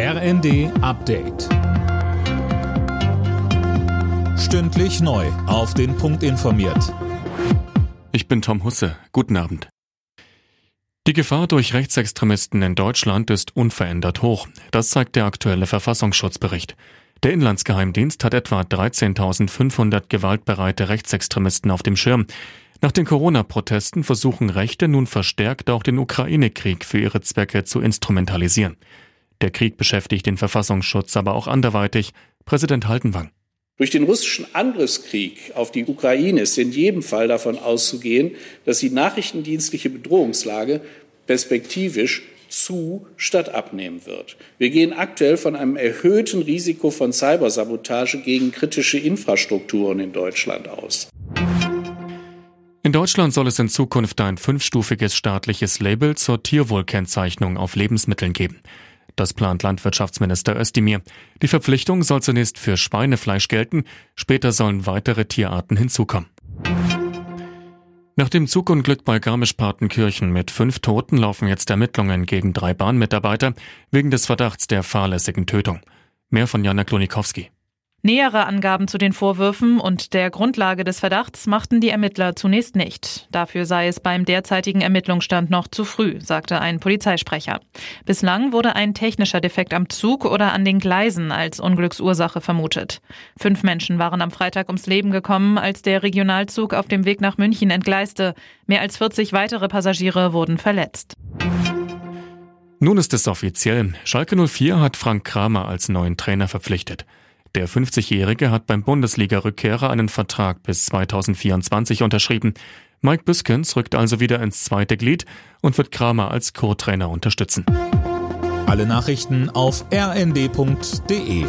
RND Update. Stündlich neu. Auf den Punkt informiert. Ich bin Tom Husse. Guten Abend. Die Gefahr durch Rechtsextremisten in Deutschland ist unverändert hoch. Das zeigt der aktuelle Verfassungsschutzbericht. Der Inlandsgeheimdienst hat etwa 13.500 gewaltbereite Rechtsextremisten auf dem Schirm. Nach den Corona-Protesten versuchen Rechte nun verstärkt auch den Ukraine-Krieg für ihre Zwecke zu instrumentalisieren. Der Krieg beschäftigt den Verfassungsschutz aber auch anderweitig. Präsident Haltenwang. Durch den russischen Angriffskrieg auf die Ukraine ist in jedem Fall davon auszugehen, dass die nachrichtendienstliche Bedrohungslage perspektivisch zu statt abnehmen wird. Wir gehen aktuell von einem erhöhten Risiko von Cybersabotage gegen kritische Infrastrukturen in Deutschland aus. In Deutschland soll es in Zukunft ein fünfstufiges staatliches Label zur Tierwohlkennzeichnung auf Lebensmitteln geben. Das plant Landwirtschaftsminister Özdemir. Die Verpflichtung soll zunächst für Schweinefleisch gelten, später sollen weitere Tierarten hinzukommen. Nach dem Zugunglück bei Garmisch-Partenkirchen mit fünf Toten laufen jetzt Ermittlungen gegen drei Bahnmitarbeiter wegen des Verdachts der fahrlässigen Tötung. Mehr von Jana Klonikowski. Nähere Angaben zu den Vorwürfen und der Grundlage des Verdachts machten die Ermittler zunächst nicht. Dafür sei es beim derzeitigen Ermittlungsstand noch zu früh, sagte ein Polizeisprecher. Bislang wurde ein technischer Defekt am Zug oder an den Gleisen als Unglücksursache vermutet. Fünf Menschen waren am Freitag ums Leben gekommen, als der Regionalzug auf dem Weg nach München entgleiste. Mehr als 40 weitere Passagiere wurden verletzt. Nun ist es offiziell. Schalke 04 hat Frank Kramer als neuen Trainer verpflichtet. Der 50-Jährige hat beim Bundesliga-Rückkehrer einen Vertrag bis 2024 unterschrieben. Mike Büskens rückt also wieder ins zweite Glied und wird Kramer als Co-Trainer unterstützen. Alle Nachrichten auf rnd.de